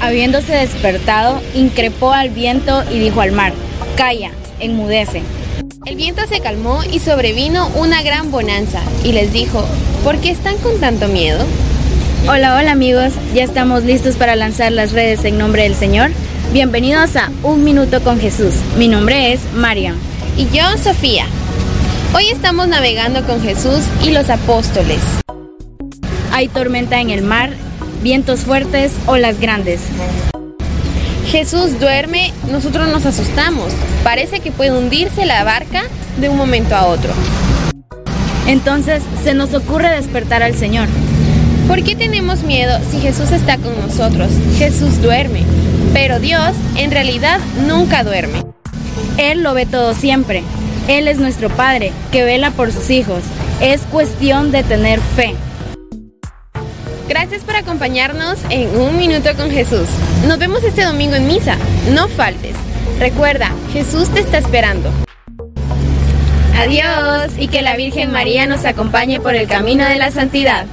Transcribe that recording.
habiéndose despertado, increpó al viento y dijo al mar, Calla, enmudece. El viento se calmó y sobrevino una gran bonanza, y les dijo, ¿por qué están con tanto miedo? Hola, hola amigos, ya estamos listos para lanzar las redes en nombre del Señor. Bienvenidos a Un Minuto con Jesús. Mi nombre es Mariam. Y yo, Sofía. Hoy estamos navegando con Jesús y los apóstoles. Hay tormenta en el mar, vientos fuertes, olas grandes. Jesús duerme, nosotros nos asustamos. Parece que puede hundirse la barca de un momento a otro. Entonces se nos ocurre despertar al Señor. ¿Por qué tenemos miedo si Jesús está con nosotros? Jesús duerme, pero Dios en realidad nunca duerme. Él lo ve todo siempre. Él es nuestro Padre, que vela por sus hijos. Es cuestión de tener fe. Gracias por acompañarnos en Un Minuto con Jesús. Nos vemos este domingo en misa. No faltes. Recuerda, Jesús te está esperando. Adiós y que la Virgen María nos acompañe por el camino de la santidad.